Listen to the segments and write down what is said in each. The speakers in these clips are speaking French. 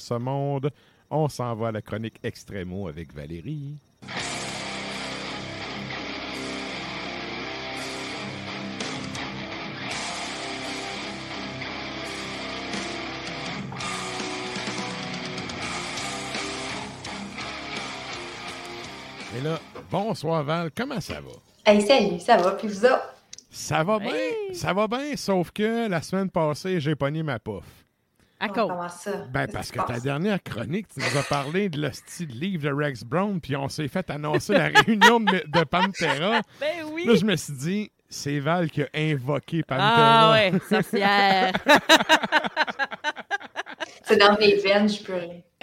Ce monde. On s'en va à la chronique Extremo avec Valérie. Et là, bonsoir Val, comment ça va? Hey, salut, ça va, puis vous autres? Ça va bien, ça va bien, sauf que la semaine passée, j'ai pogné ma pof. À cause. comment ça? Ben, parce que ta dernière chronique, tu nous as parlé de le style livre de Rex Brown, puis on s'est fait annoncer la réunion de, de Pantera. Ben oui. Là, je me suis dit, c'est Val qui a invoqué Pantera. Ah ouais, sorcière. C'est dans mes veines, je peux.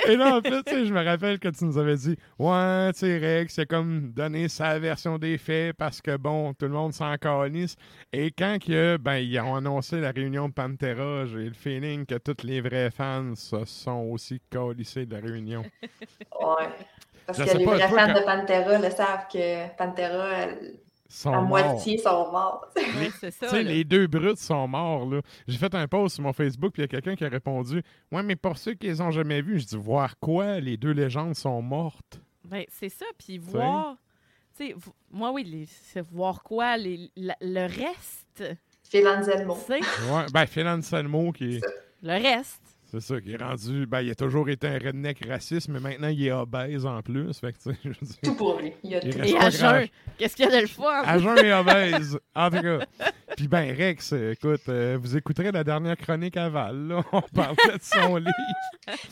Et là, en fait, je me rappelle que tu nous avais dit, ouais, tu sais, Rex, c'est comme donner sa version des faits parce que, bon, tout le monde s'en calisse. Et quand que, ben, ils ont annoncé la réunion de Pantera, j'ai le feeling que tous les vrais fans se sont aussi calissés de la réunion. Ouais. Parce Je que les pas, vrais fans quand- de Pantera le savent que Pantera, elle- Sont à morts. moitié, sont morts. Oui, c'est ça. Tu sais, là. les deux brutes sont morts, là. J'ai fait un post sur mon Facebook, puis il y a quelqu'un qui a répondu Ouais, mais pour ceux qui les ont jamais vus, je dis Voir quoi? Les deux légendes sont mortes. Ben, c'est ça. Puis voir. Tu sais, v- moi, oui, les- c'est voir quoi? les- la- le reste. Phil Anselmo. Tu sais, Ouais, ben, Phil Anselmo, qui est. le reste. C'est ça, qui est rendu. Ben, il a toujours été un redneck raciste, mais maintenant, il est obèse en plus. Fait que, je Tout pour lui. Il a Il tout. Et à jeun. Qu'est-ce qu'il y a de le fun? À jeun et obèse. En tout cas. Puis, ben, Rex, écoute, euh, vous écouterez la dernière chronique à Val, là. On parlait de son livre.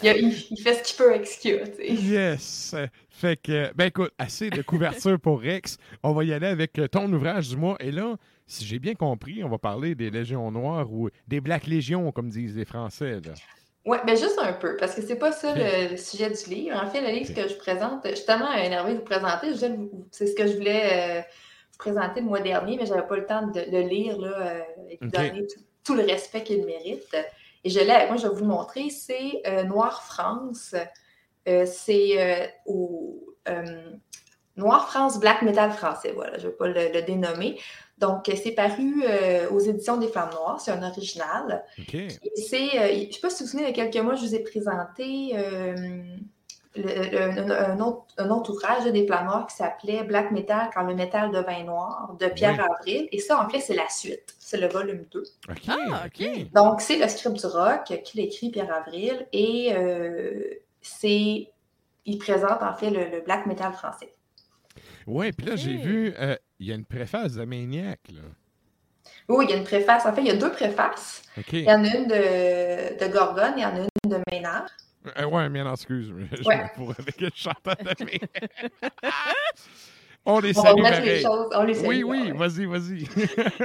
Il, a- il- il fait ce qu'il peut avec ce qu'il a. tu sais. Yes! Fait que, ben écoute, assez de couverture pour Rex. On va y aller avec ton ouvrage du mois. Et là, si j'ai bien compris, on va parler des Légions Noires ou des Black Légions, comme disent les Français. Là. Ouais, mais juste un peu, parce que c'est pas ça le, sujet du livre. En fait, le livre que je présente, je suis tellement énervée de vous présenter. C'est ce que je voulais euh, vous présenter le mois dernier, mais j'avais pas le temps de le lire là, euh, et de Ok. donner tout, tout le respect qu'il mérite. Et je l'ai moi, je vais vous le montrer. C'est euh, Noir France. C'est au Noir France Black Metal français. Voilà, je ne vais pas le, le dénommer. Donc, c'est paru euh, aux éditions des Flammes Noires. C'est un original. C'est, euh, je ne sais pas si vous vous souvenez, il y a quelques mois, je vous ai présenté euh, le- le- un, autre, un autre ouvrage des plans noirs qui s'appelait Black Metal quand le métal devint noir de Pierre Oui. Avril. Et ça, en fait, c'est la suite. C'est le volume 2. OK. Ah, OK. Donc, c'est le script du rock qu'il écrit Pierre Avril. Et euh, c'est. Il présente en fait le, le black metal français. Ouais, puis là, j'ai vu, euh, il y a une préface de Maniac. Là. Oui, il y a une préface. En fait, il y a deux préfaces. Il y en a une de, de Gorgone et il y en a une de Maynard. Euh, ouais, non, excuse. Je Ouais. me pourrais avec le chanteur de Maniac. On les On salue les choses. On les salue, Oui, oui, vas-y, vas-y.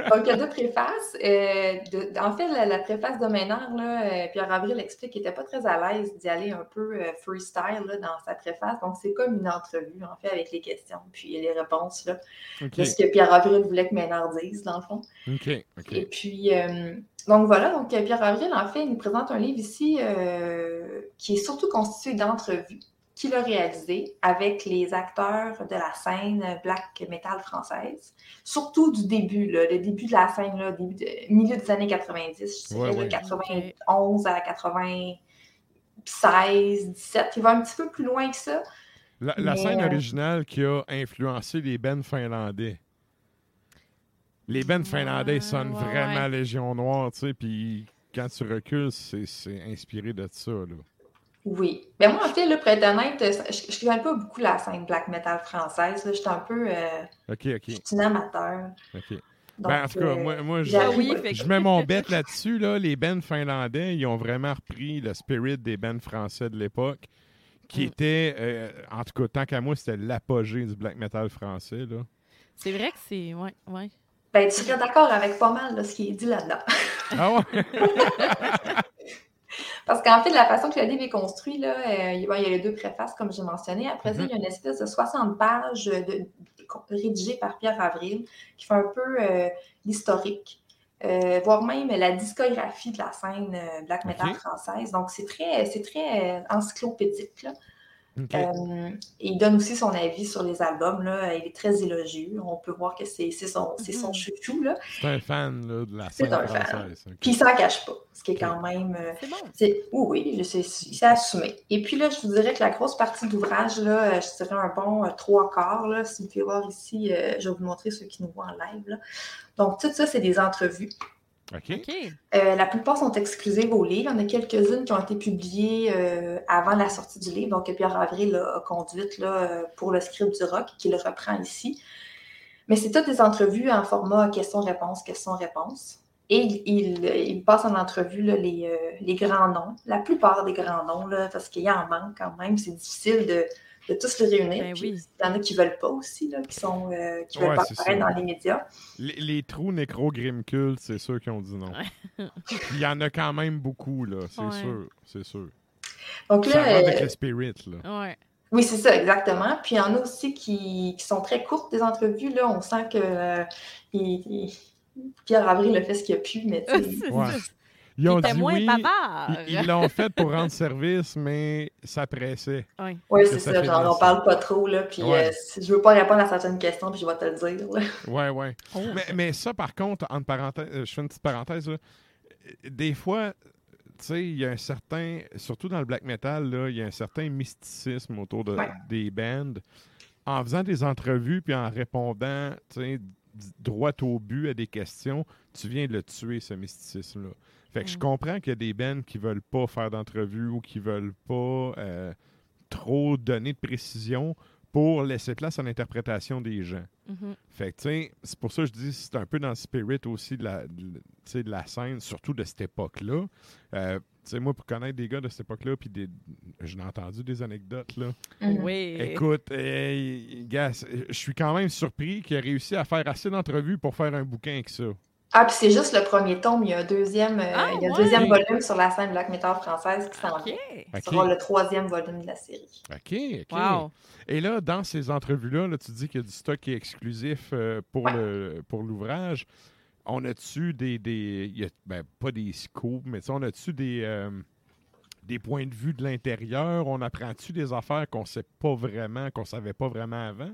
Donc, il y a deux préfaces. Euh, de- en fait, la, la préface de Maynard, là, euh, Pierre Avril explique qu'il n'était pas très à l'aise d'y aller un peu euh, freestyle là, dans sa préface. Donc, c'est comme une entrevue, en fait, avec les questions puis les réponses là, de ce que Pierre Avril voulait que Maynard dise, dans le fond. OK. OK. Et puis, euh, donc voilà, donc euh, Pierre Avril, en fait, il nous présente un livre ici qui est surtout constitué d'entrevues qu'il a réalisées avec les acteurs de la scène black metal française, surtout du début, là, le début de la scène, là, début de, milieu des années 90, je dirais, Ouais, de ouais. 91 à 96, 17, il va un petit peu plus loin que ça. La, la Mais, scène euh, originale qui a influencé les bands finlandais. Les bands finlandais Ouais, sonnent ouais, vraiment. Légion Noire, tu sais, puis quand tu recules, c'est inspiré de ça. Là. Oui. Mais moi, en fait, là, pour être honnête, je ne connais pas beaucoup la scène black metal française. Je suis un peu. Euh, OK, OK. Je suis une amateur. OK. ben, en tout cas, moi, moi je, je, mets mon bête là-dessus. Là. Les bands finlandais, ils ont vraiment repris le spirit des bands français de l'époque, qui mm. était, euh, en tout cas, tant qu'à moi, c'était l'apogée du black metal français. Là. C'est vrai que c'est. Ouais, ouais. Ben, tu serais d'accord avec pas mal de ce qui est dit là-dedans. Ah ouais? Parce qu'en fait, la façon que le livre est construit, là, euh, il y a les deux préfaces, comme j'ai mentionné. Après ça, il y a mhm. une espèce de 60 pages de, rédigées par Pierre Avril qui fait un peu euh, l'historique, euh, voire même la discographie de la scène black metal française. Donc, c'est très, c'est très encyclopédique. Là. Euh, il donne aussi son avis sur les albums. Là. Il est très élogieux. On peut voir que c'est son, son mhm. chouchou. C'est un fan là, de la scène française. Puis il s'en cache pas, ce qui est quand même... Euh, c'est bon. Oui, oui, c'est assumé. Et puis là, je vous dirais que la grosse partie d'ouvrage, là, je dirais un bon trois quarts. Là. Si vous pouvez voir ici, euh, je vais vous montrer ceux qui nous voient en live. Donc, tout ça, c'est des entrevues. Euh, la plupart sont exclusives au livre. Il y en a quelques-unes qui ont été publiées euh, avant la sortie du livre, donc Pierre Avril a conduite là, euh, pour le script du rock, qui le reprend ici. Mais c'est toutes des entrevues en format question-réponse, question-réponse. Et il, passe en entrevue les, les, grands noms, la plupart des grands noms, là, parce qu'il y en manque quand même. C'est difficile de, de tous les réunir. Ben il y en a qui ne veulent pas aussi, là, qui sont euh, qui veulent pas apparaître dans les médias. Les, trous nécro culte c'est ceux qui ont dit non. il y en a quand même beaucoup, là, c'est sûr, c'est sûr. Donc là, ça va avec euh, le spirit, là. Oui, c'est ça, exactement. Puis il y en a aussi qui, qui, sont très courtes, des entrevues. Là, on sent que euh, Pierre Avril a fait ce qu'il a pu, mais Ils ont dit oui. Ils l'ont fait pour rendre service, mais ça pressait. Oui, oui c'est ça. Genre, on parle pas trop. Là, puis euh, si je veux pas répondre à certaines questions, puis je vais te le dire. Oui, oui. Oh. Mais, mais, ça, par contre, entre parenthèses, euh, je fais une petite parenthèse. Là, des fois, tu sais, il y a un certain, surtout dans le black metal, là, il y a un certain mysticisme autour de, des bands. En faisant des entrevues puis en répondant, tu sais, droit au but à des questions, tu viens de le tuer, ce mysticisme-là. Fait que je mm. comprends qu'il y a des bands qui veulent pas faire d'entrevue ou qui veulent pas euh, trop donner de précision pour laisser place à l'interprétation des gens. Mm-hmm. Fait que, tu sais, c'est pour ça que je dis c'est un peu dans le spirit aussi de la, de, la scène, surtout de cette époque-là. Euh, sais, moi, pour connaître des gars de cette époque-là, puis j'ai entendu des anecdotes, là. Mm-hmm. Oui. Écoute, je suis quand même surpris qu'il ait réussi à faire assez d'entrevues pour faire un bouquin avec ça. Ah, puis c'est juste le premier tome. Il y a un deuxième, euh, ah, il y a un deuxième volume sur la scène Black Metal française qui s'en vient. Ce sera le troisième volume de la série. OK, OK. Et là, dans ces entrevues-là, là, tu dis qu'il y a du stock qui est exclusif euh, pour le pour l'ouvrage. On a-tu des. des y a, ben, pas des scoops, mais on a-tu des. Euh, des points de vue de l'intérieur? On apprend-tu des affaires qu'on sait pas vraiment, qu'on savait pas vraiment avant?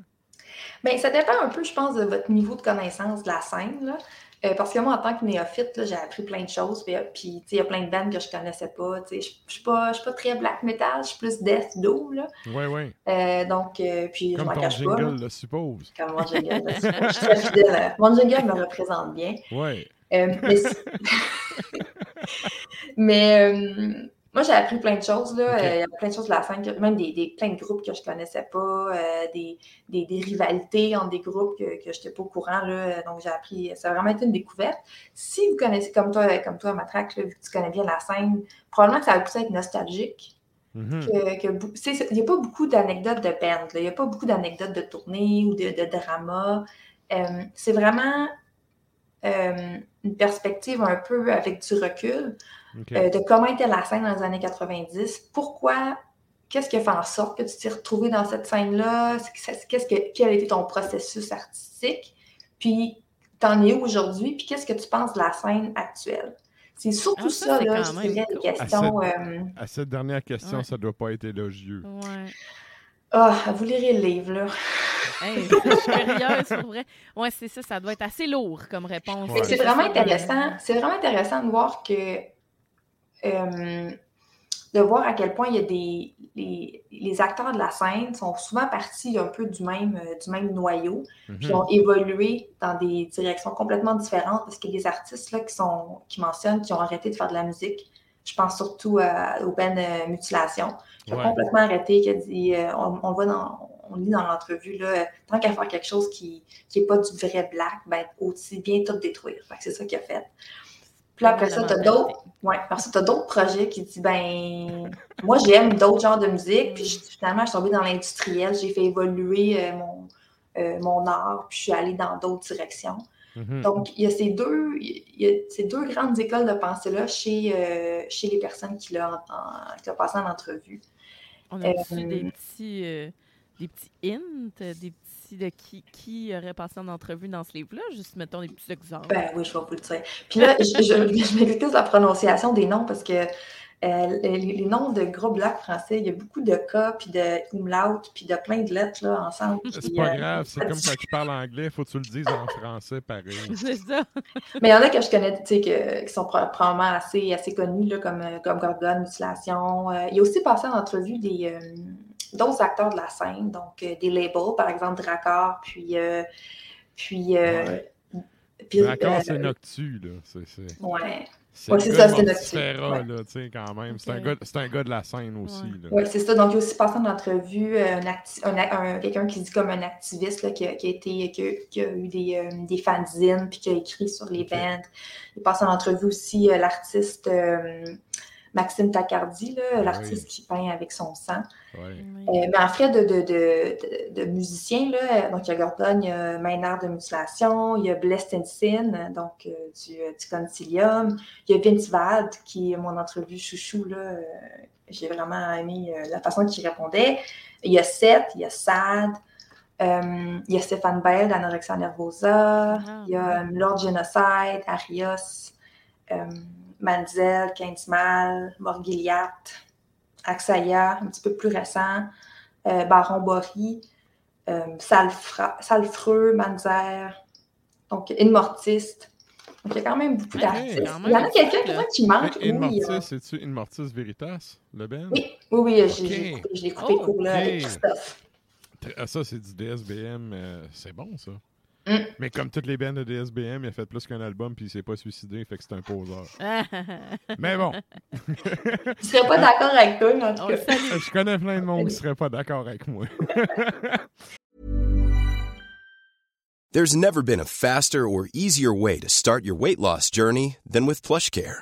Bien, ça dépend un peu, je pense, de votre niveau de connaissance de la scène. Là. Euh, parce que moi, en tant que néophyte, j'ai appris plein de choses. Puis, euh, il y a plein de bandes que je connaissais pas. Je ne suis pas, très black metal, je suis plus death doom. Oui, oui. Euh, donc, puis Comme je m'en cache jingle, pas. le suppose. Comme mon jingle, le suppose. Je suis très fidèle. Mon jingle me représente bien. Oui. mais, mais moi, j'ai appris plein de choses. Là. Euh, il y a plein de choses de la scène, même des, des, plein de groupes que je ne connaissais pas, euh, des, des, des, rivalités entre des groupes que, que je n'étais pas au courant. Là. Donc, j'ai appris. Ça a vraiment été une découverte. Si vous connaissez, comme toi, comme toi Matraque, vu que tu connais bien la scène, probablement que ça va pousser être nostalgique. Mm-hmm. que, il n'y a pas beaucoup d'anecdotes de band, il n'y a pas beaucoup d'anecdotes de tournée ou de, de drama. Euh, c'est vraiment une perspective un peu avec du recul. Euh, de comment était la scène dans les années 90, pourquoi, qu'est-ce qui a fait en sorte que tu t'es retrouvé dans cette scène-là, qu'est-ce que, quel a été ton processus artistique, puis t'en es où aujourd'hui, puis qu'est-ce que tu penses de la scène actuelle? C'est surtout ah, ça, là, je dirais, des questions. Euh, à cette, dernière question, ça ne doit pas être élogieux. Ouais. Ah, vous lirez le livre, là. je suis curieuse, pour vrai. Ouais, c'est ça, ça doit être assez lourd comme réponse. C'est vraiment intéressant. C'est vraiment intéressant de voir que euh, de voir à quel point il y a des. Les, les acteurs de la scène sont souvent partis un peu du même, euh, du même noyau, puis Mhm. ont évolué dans des directions complètement différentes parce qu'il y a des artistes là, qui, sont, qui mentionnent qui ont arrêté de faire de la musique. Je pense surtout à, au Ben euh, Mutilation, qui a Ouais. complètement arrêté, qui a dit euh, on, voit dans. On lit dans l'entrevue, là, euh, tant qu'à faire quelque chose qui n'est pas du vrai black, ben, aussi bien tout détruire. Que c'est ça qu'il a fait. Puis après ça, tu as d'autres Ouais, parce que tu as d'autres projets qui disent ben moi j'aime d'autres genres de musique, puis je- finalement je suis tombée dans l'industriel, j'ai fait évoluer euh, mon, euh, mon art, puis je suis allée dans d'autres directions. Mhm. Donc, il y a ces deux, il y a ces deux grandes écoles de pensée-là chez, euh, chez les personnes qui l'ont passé en entrevue. On a reçu des petits, euh, des petits hints, des de qui, qui aurait passé en entrevue dans ce livre-là? Juste mettons des petits exemples. Ben oui, je vais vous le dire. Puis là, je, je, je m'excuse la prononciation des noms parce que euh, les, les noms de groupes black français, il y a beaucoup de K, puis de umlaut, puis de plein de lettres là, ensemble. C'est pas euh, grave, c'est comme quand tu parles anglais, faut que tu le dises en français pareil. c'est ça. Mais il y en a que je connais, tu sais, que- qui sont pro- probablement assez, assez connus, là, comme, euh, comme Gorgon, Mutilation. Euh, il y a aussi passé en entrevue des, euh, d'autres acteurs de la scène, donc euh, des labels, par exemple Dracor, puis. euh, puis, euh, puis, D'accord, euh, c'est Noctu, là. C'est, c'est, Ouais, c'est Ouais, ça, c'est Mortifera, Noctu, là, tu sais, quand même. C'est, un gars, c'est un gars de la scène aussi, Ouais. là. ouais, c'est ça. Donc, il y a aussi passé en entrevue un acti- un a- un- quelqu'un qui se dit comme un activiste là, qui, a, qui a été, qui a, qui a eu des, euh, des fanzines, puis qui a écrit sur les Ok. bands. Il passe en entrevue aussi euh, l'artiste euh, Maxime Tacardi, là, l'artiste qui peint avec son sang. Oui. Euh, mais en fait, de, de, de, de, de musiciens, là, donc il y a Gordon, il y a Maynard de Mutilation, il y a Bless Tensin, donc euh, du, euh, du Concilium, il y a Vince qui est mon entrevue chouchou, là, euh, j'ai vraiment aimé euh, la façon qu'il répondait. Il y a Seth, il y a Sad, euh, il y a Stéphane Bell d'Anorexia Nervosa, Ah, il y a euh, Lord Genocide, Arios, euh, Manzel, Quinzmal, Morgiliat, Axaya, un petit peu plus récent, euh, Baron Bory, euh, Salfra- Salfreux, Manzer, donc Inmortiste. Donc il y a quand même beaucoup d'artistes. Il y en a quelqu'un qui manque. In oui, euh, c'est-tu In Mortis Veritas, le band? oui, oui, coupé, je l'ai coupé Oh, court là, avec. Christophe. Ah, ça, c'est du DSBM. euh, c'est bon, ça. Mm. Mais comme toutes les bandes de DSBM, il a fait plus qu'un album puis il s'est pas suicidé, fait que c'est un poseur. Mais bon, Je serais pas d'accord avec toi, en tout cas. je connais plein de monde qui serait pas d'accord avec moi. There's never been a faster or easier way to start your weight loss journey than with PlushCare.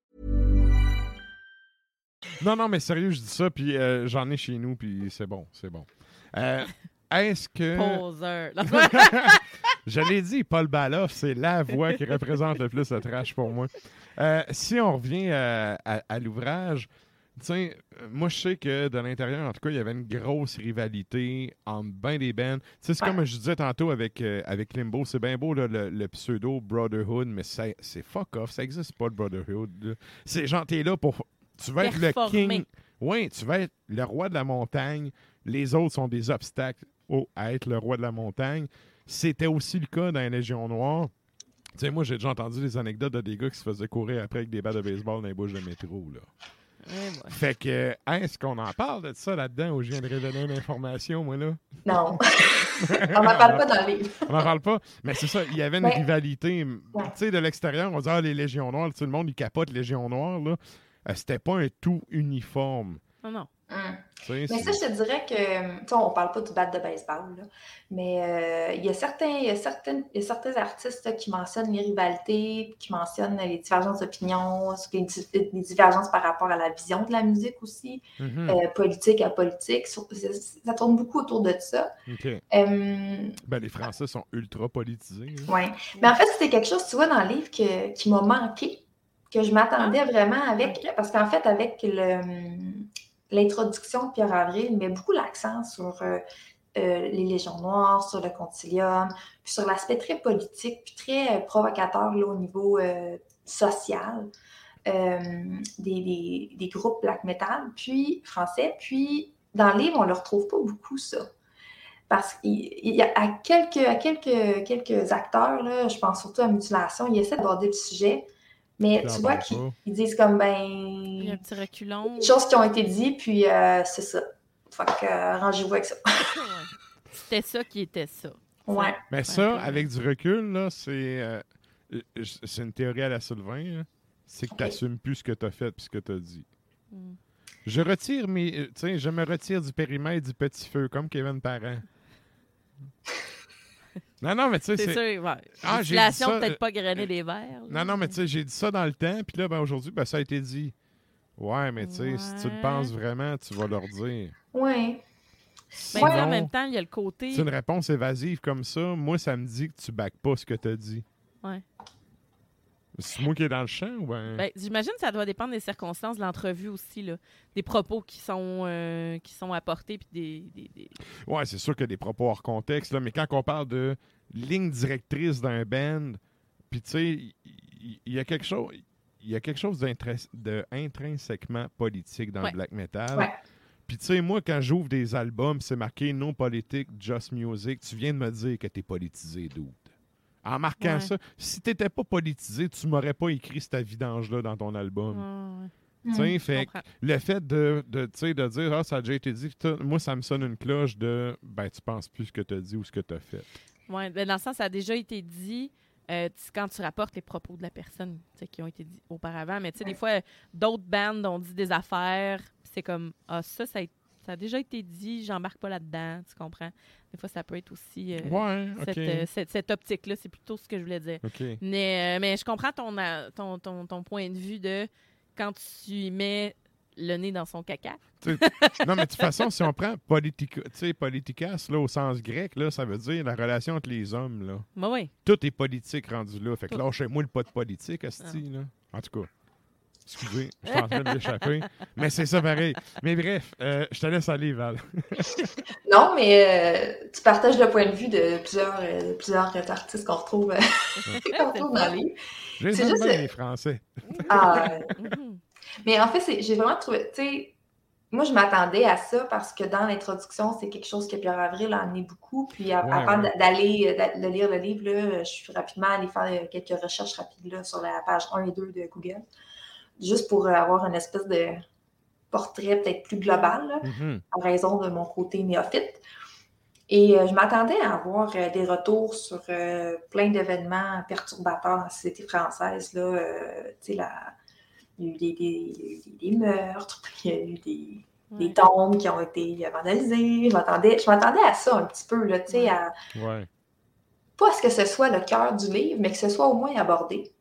Non, non, mais sérieux, je dis ça, puis euh, j'en ai chez nous, puis c'est bon, c'est bon. Euh, Est-ce que... Poseur. Je l'ai dit, Paul Baloff, c'est la voix qui représente le plus le trash pour moi. Euh, si on revient à, à l'ouvrage, tiens, euh, moi je sais que de l'intérieur, en tout cas, il y avait une grosse rivalité entre ben des bands. Tu sais, c'est Ouais. comme je disais tantôt avec, euh, avec Limbo, c'est bien beau là, le, le pseudo Brotherhood, mais c'est c'est fuck off, ça existe pas le Brotherhood. C'est genre, t'es là pour. Tu vas être le king. Oui, tu vas être le roi de la montagne. Les autres sont des obstacles au, à être le roi de la montagne. C'était aussi le cas dans la Légion Noire. Tu sais, moi, j'ai déjà entendu des anecdotes de des gars qui se faisaient courir après avec des balles de baseball dans les bouches de métro. Là. Ouais. Fait que, hein, est-ce qu'on en parle de ça là-dedans ou je viens de révéler une information, moi, là? Non. On n'en parle pas dans le livre. On n'en parle pas? Mais c'est ça, il y avait une Ouais. rivalité. Ouais. Tu sais, de l'extérieur, on dit, ah, les Légions Noires, tout le monde, il capote Légion Noire, là. Euh, C'était pas un tout uniforme. Non, non. Hum. Mais ça, je te dirais que, tu on parle pas du bat de baseball, mais euh, il, y a certains, il, y a certaines, il y a certains artistes qui mentionnent les rivalités, qui mentionnent les divergences d'opinion, les, les, divergences par rapport à la vision de la musique aussi, mm-hmm. euh, politique à politique. Ça, tourne beaucoup autour de ça. ben, les Français sont ultra politisés. Hein. Oui. Mais en fait, c'était quelque chose, tu vois, dans le livre qui m'a manqué, que je m'attendais ah. vraiment avec, parce qu'en fait, avec l'introduction de Pierre Avril met beaucoup l'accent sur euh, euh, les Légions noires, sur le concilium, puis sur l'aspect très politique, puis très euh, provocateur au niveau social des, groupes black metal, puis français. Puis dans le livre, on ne le retrouve pas beaucoup, ça. Parce qu'il y a à quelques, à quelques, quelques acteurs, là, je pense surtout à Mutilation, ils essaient d'aborder le sujet, mais tu vois qu'ils disent comme ben. Il y a un petit reculon. Des choses qui ont été dites, puis euh, c'est ça. Fait que euh, rangez-vous avec ça. C'était ça qui était ça. Ouais. Mais ça, avec du recul, là, c'est. Euh, c'est une théorie à la Sylvain. C'est que tu n'assumes plus ce que tu as fait et ce que tu as dit. Hmm. Je retire mes. Tu je me retire du périmètre du petit feu, comme Kevin Parent. Non, non, mais tu sais, c'est. Sûr, ouais. Ah, peut-être pas grainer des verres. Non, non, mais tu sais, j'ai dit ça dans le temps, puis là, ben, aujourd'hui, ben, ça a été dit. Ouais, mais tu sais, si tu le penses vraiment, tu vas leur dire. Oui. Mais en même temps, il y a le côté. C'est une réponse évasive comme ça. Moi, ça me dit que tu back pas ce que tu as dit. Ouais. C'est moi qui est dans le champ ou ben... ben J'imagine que ça doit dépendre des circonstances de l'entrevue aussi, là. Des propos qui sont, euh, qui sont apportés. Puis des, des, Ouais, c'est sûr qu'il y a des propos hors contexte, là, mais quand on parle de ligne directrice d'un band, puis tu sais, il y, a quelque chose. Il y a quelque chose d'intrinsèquement politique dans le black metal. Puis tu sais, moi, quand j'ouvre des albums, c'est marqué non politique, just music, tu viens de me dire que t'es politisé, d'où? En marquant ça, si tu n'étais pas politisé, tu m'aurais pas écrit cette vidange-là dans ton album. Ouais, fait le fait de, de, de dire ah, ça a déjà été dit, moi, ça me sonne une cloche de ben, tu penses plus ce que tu as dit ou ce que tu as fait. Oui, ben, dans le sens, ça a déjà été dit. Euh, quand tu rapportes les propos de la personne qui ont été dit auparavant. Mais tu sais, des fois, d'autres bandes ont dit des affaires, c'est comme, ah, ça, ça a été ça a déjà été dit, j'embarque pas là-dedans, tu comprends? Des fois, ça peut être aussi euh, euh, cette, optique-là, c'est plutôt ce que je voulais dire. Mais, euh, mais je comprends ton, ton, ton, point de vue de quand tu mets le nez dans son caca. non, mais de toute façon, si on prend politica, politicas là, au sens grec, là, ça veut dire la relation entre les hommes. Là. Bah oui. Tout est politique rendu là. Fait que lâchez-moi le pas de politique, Asti. Là. En tout cas. Excusez, je suis en train de l'échapper. mais c'est ça pareil. Mais bref, euh, je te laisse aller, Val. non, mais euh, tu partages le point de vue de plusieurs, euh, plusieurs artistes qu'on retrouve, dans les J'ai juste les Français. ah, mais en fait, j'ai vraiment trouvé. Tu sais, moi, je m'attendais à ça parce que dans l'introduction, c'est quelque chose que Pierre Avril a amené beaucoup. Puis avant d'aller de lire le livre, là, je suis rapidement allée faire quelques recherches rapides là, sur la page 1 et 2 de Google juste pour avoir une espèce de portrait peut-être plus global, mm-hmm. en raison de mon côté néophyte. Et euh, je m'attendais à avoir euh, des retours sur euh, plein d'événements perturbateurs dans la société française. Là, il y a eu des, meurtres, il y a eu des, tombes qui ont été vandalisées. Je m'attendais à ça un petit peu, là, à, pas à ce que ce soit le cœur du livre, mais que ce soit au moins abordé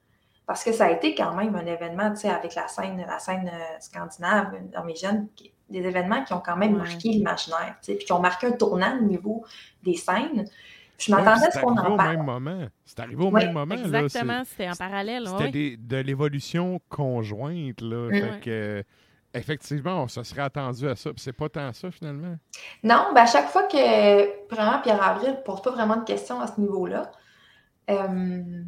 parce que ça a été quand même un événement, tu sais, avec la scène, la scène euh, scandinave dans mes jeunes, des événements qui ont quand même marqué l'imaginaire, tu sais, puis qui ont marqué un tournant au niveau des scènes. Je m'attendais à ce qu'on en parle. Au même moment. C'est arrivé au même moment. Exactement, c'était en parallèle. C'était de l'évolution conjointe. Là, fait que, effectivement, on se serait attendu à ça. Puis c'est pas tant ça, finalement. Non, ben à chaque fois que, vraiment, Pierre Avril ne pose pas vraiment de questions à ce niveau-là, euh,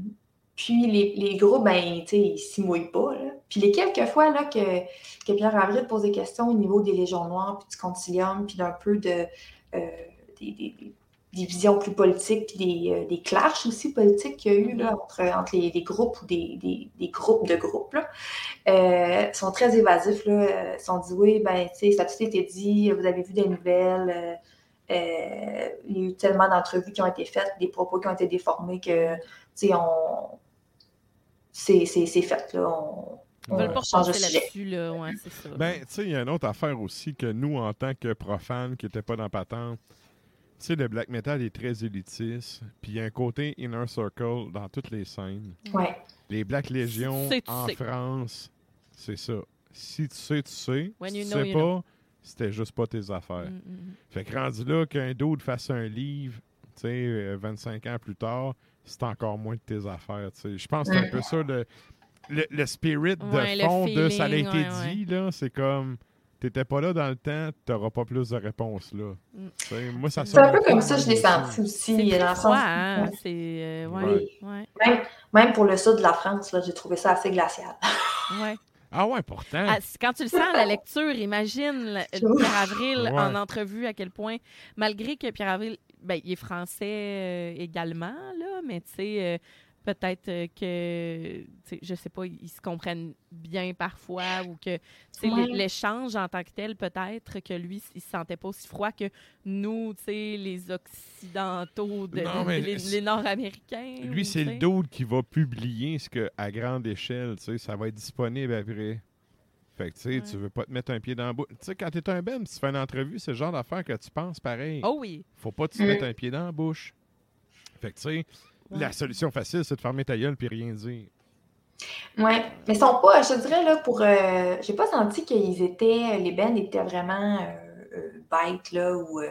puis les, les groupes, ben, ils s'y mouillent pas. Puis les quelques fois là, que, que Pierre Avril pose des questions au niveau des Légions Noires, puis du Concilium, puis d'un peu de euh, des, visions plus politiques, puis des, euh, des clashs aussi politiques qu'il y a eu là, entre, entre les, groupes ou des, groupes de groupes, là, euh, sont très évasifs. Là, ils sont dit oui, ben, ça a tout été dit, vous avez vu des nouvelles. il y a eu tellement d'entrevues qui ont été faites, des propos qui ont été déformés que on, c'est fait. Là. Ils veulent on pas change de repasser sujet. là-dessus, là. Ouais, ça. Ben, tu sais, il y a une autre affaire aussi que nous, en tant que profanes qui n'étaient pas dans Patente, tu sais, le black metal est très élitiste, puis il y a un côté inner circle dans toutes les scènes. Ouais. Les Black Légion Si tu sais, tu en sais. France, c'est ça. Si tu sais, tu sais. When si tu know, sais pas, c'était juste pas tes affaires. Mm, mm, mm. Fait que rendu là, qu'un dude fasse un livre, tu sais, euh, 25 ans plus tard, c'est encore moins de tes affaires, tu sais. Je pense que c'est un peu ça le, le, le spirit de Ouais, fond de ça a été ouais, dit, là. C'est comme, t'étais pas là dans le temps, t'auras pas plus de réponses, là. Mm. Moi, ça C'est un peu comme ça, je l'ai senti aussi. C'est dans le sens- hein? Ouais. C'est... euh, ouais, ouais, Même, même pour le sud de la France, là, j'ai trouvé ça assez glacial. ouais. Ah ouais, pourtant. Ah, quand tu le sens à la lecture, imagine le-. Pierre Avril Ouais. en entrevue à quel point, malgré que Pierre Avril, ben, il est français euh, également, là, mais tu sais, euh, peut-être euh, que, je sais pas, ils se comprennent bien parfois ou que, tu sais, Ouais. l'é- l'échange en tant que tel, peut-être que lui, il se sentait pas aussi froid que nous, tu sais, les Occidentaux, de, Non, mais les, c'est- les Nord-Américains. Lui, c'est le dude qui va publier ce que à grande échelle, tu sais, ça va être disponible après. Fait que, tu sais, Ouais. tu veux pas te mettre un pied dans la bouche. Tu sais, quand t'es un Ben, tu fais une entrevue, c'est le genre d'affaire que tu penses pareil. Oh oui. Faut pas te Mm. mettre un pied dans la bouche. Fait que, tu sais, Ouais. la solution facile, c'est de fermer ta gueule puis rien dire. Ouais, mais ils sont pas, je te dirais, là, pour. euh, j'ai pas senti qu'ils étaient. Les bands étaient vraiment euh, euh, bêtes, là, ou, euh,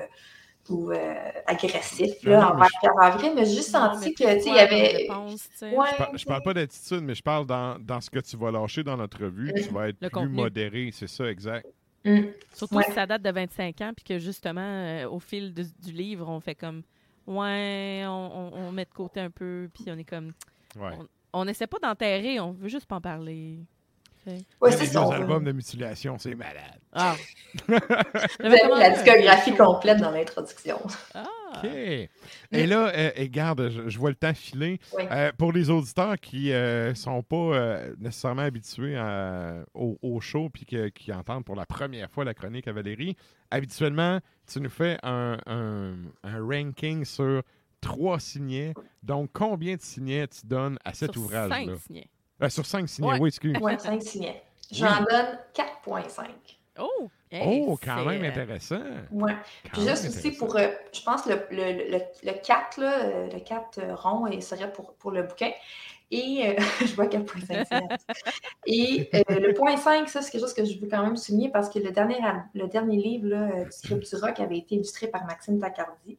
ou euh, agressifs, Non, là, non, mais envers je- Pierre Avril, mais j'ai juste Non, senti que, tu sais, il y avait. réponse? Ouais, Je parle, je parle pas d'attitude, mais je parle dans, dans ce que tu vas lâcher dans notre revue. Tu vas être Le plus contenu. modéré, c'est ça, exact. Mm. Surtout Ouais. si ça date de 25 ans, puis que justement, euh, au fil de- du livre, on fait comme Ouais, on, on- on met de côté un peu, puis on est comme. Ouais. On n'essaie pas d'enterrer, on veut juste pas en parler. Ouais, les deux on- albums de mutilation, c'est malade. Ah! La discographie complète dans l'introduction. Ah! OK. Et là, euh, et garde, je, je vois le temps filer. Oui. Euh, pour les auditeurs qui ne sont pas euh, nécessairement habitués à- au, au show puis que- qui entendent pour la première fois la chronique à Valérie, habituellement, tu nous fais un, un- un ranking sur trois signets. Donc, combien de signets tu donnes à cet ouvrage-là? cinq signets. Euh, sur cinq signets, Ouais. oui, excuse. Ouais, 5 signets. J'en donne 4,5. Oh! Hey, Oh, quand même euh, intéressant. Quand Puis juste aussi pour, euh, je pense, le, le, le, le 4, là, euh, le 4 euh, rond, serait pour, pour le bouquin. Et euh, je vois 4.5. c'est net. Et euh, le point 5, ça, c'est quelque chose que je veux quand même souligner parce que le dernier, al- le dernier livre là, du script du rock avait été illustré par Maxime Tacardi.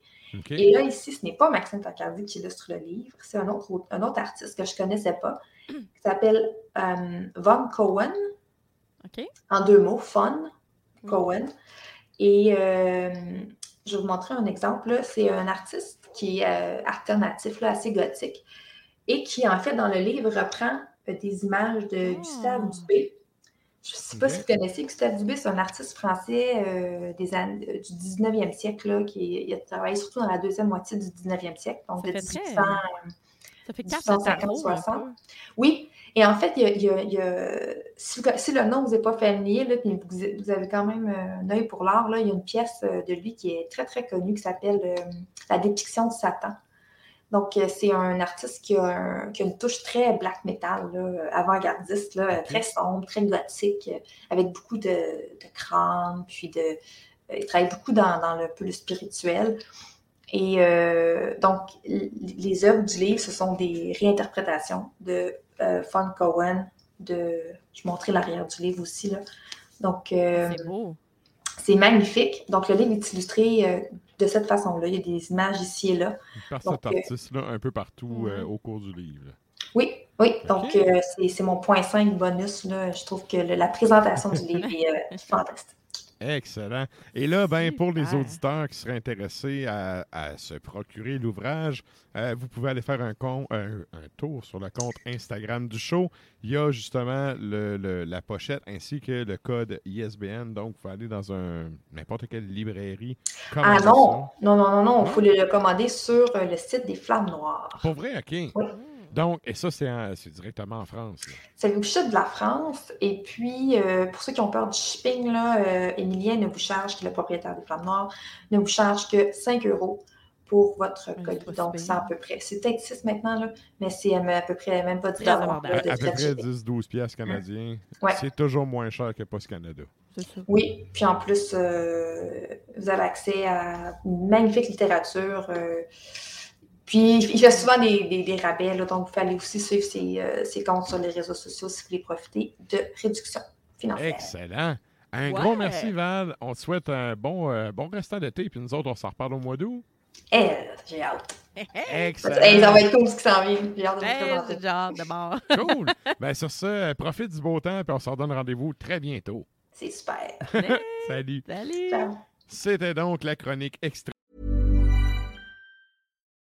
Et là, ici, ce n'est pas Maxime Tacardi qui illustre le livre, c'est un autre, aut- un autre artiste que je ne connaissais pas, qui s'appelle euh, Von Cohen, en deux mots, Fun Mm. Cohen. Et euh, je vais vous montrer un exemple. là. C'est un artiste qui est euh, alternatif, là, assez gothique, et qui, en fait, dans le livre, reprend euh, des images de Ah. Gustave Dubé. Je ne sais pas si vous connaissez Gustave Dubé, c'est un artiste français euh, des années, du 19e siècle, là, qui il a travaillé surtout dans la deuxième moitié du 19e siècle, donc Ça de fait très- 1800 Ça fait 1850, 4 tarot, un 60. peu. oui, et en fait, il y a, il y a- il y a- si, vous- si le nom vous est pas familier, là, vous, vous avez quand même euh, un œil pour l'art, là, il y a une pièce euh, de lui qui est très, très connue qui s'appelle euh, La dépiction de Satan. Donc, c'est un artiste qui a, un- qui a une touche très black metal, avant-gardiste, très sombre, très gothique, avec beaucoup de, de crânes, puis de. il travaille beaucoup dans, dans le, peu le spirituel. Et euh, donc, les œuvres du livre, ce sont des réinterprétations de euh, Fun Cohen. De... Je montrais l'arrière du livre aussi. Là. Donc, euh, C'est beau. c'est magnifique. Donc, le livre est illustré euh, de cette façon-là. Il y a des images ici et là. Par cet euh, artiste-là, un peu partout euh, Mhm. au cours du livre. Oui, oui. Donc, euh, c'est- c'est mon point 5 bonus. Là. Je trouve que le- la présentation du livre est euh, fantastique. Excellent. Et là, ben, pour les auditeurs qui seraient intéressés à, à se procurer l'ouvrage, euh, vous pouvez aller faire un, con- un, un tour sur le compte Instagram du show. Il y a justement le- le- la pochette ainsi que le code ISBN. Donc, vous aller dans un n'importe quelle librairie. Ah non, non, non, non, non. Non? Il faut le, le commander sur euh, le site des Flammes Noires. Pour vrai, OK. Oui. Donc, et ça, c'est en- c'est directement en France. là. Ça vous chute de la France. Et puis, euh, pour ceux qui ont peur du shipping, là, euh, Émilien ne vous charge, qui est le propriétaire des Flammes Noires, ne vous charge que 5 euros pour votre c'est colis. Donc, c'est à peu près. C'est peut-être 6 maintenant, là, mais c'est euh, à peu près même pas 10 Très dollars À, de à peu près shipping. 10-12 piastres canadiens. Ouais. C'est toujours moins cher que Post Canada. C'est ça. Oui, puis en plus, euh, vous avez accès à une magnifique littérature. euh, puis il fait souvent des, des, des rabais, là, donc vous pouvez aller aussi suivre ses, euh, ses comptes sur les réseaux sociaux si vous voulez profiter de réduction financière. Excellent. Un Ouais. gros merci, Val. On te souhaite un bon, euh, bon restant d'été. Puis nous autres, on s'en reparle au mois d'août. Eh, j'ai hâte. Excellent. Hey, ça va être cool ce qui s'en vient. J'ai hâte de vous Hey, de. Cool. ben, sur ça, euh, profite du beau temps. Puis on se redonne rendez-vous très bientôt. C'est super. Salut. Salut! Ciao. C'était donc la chronique extra.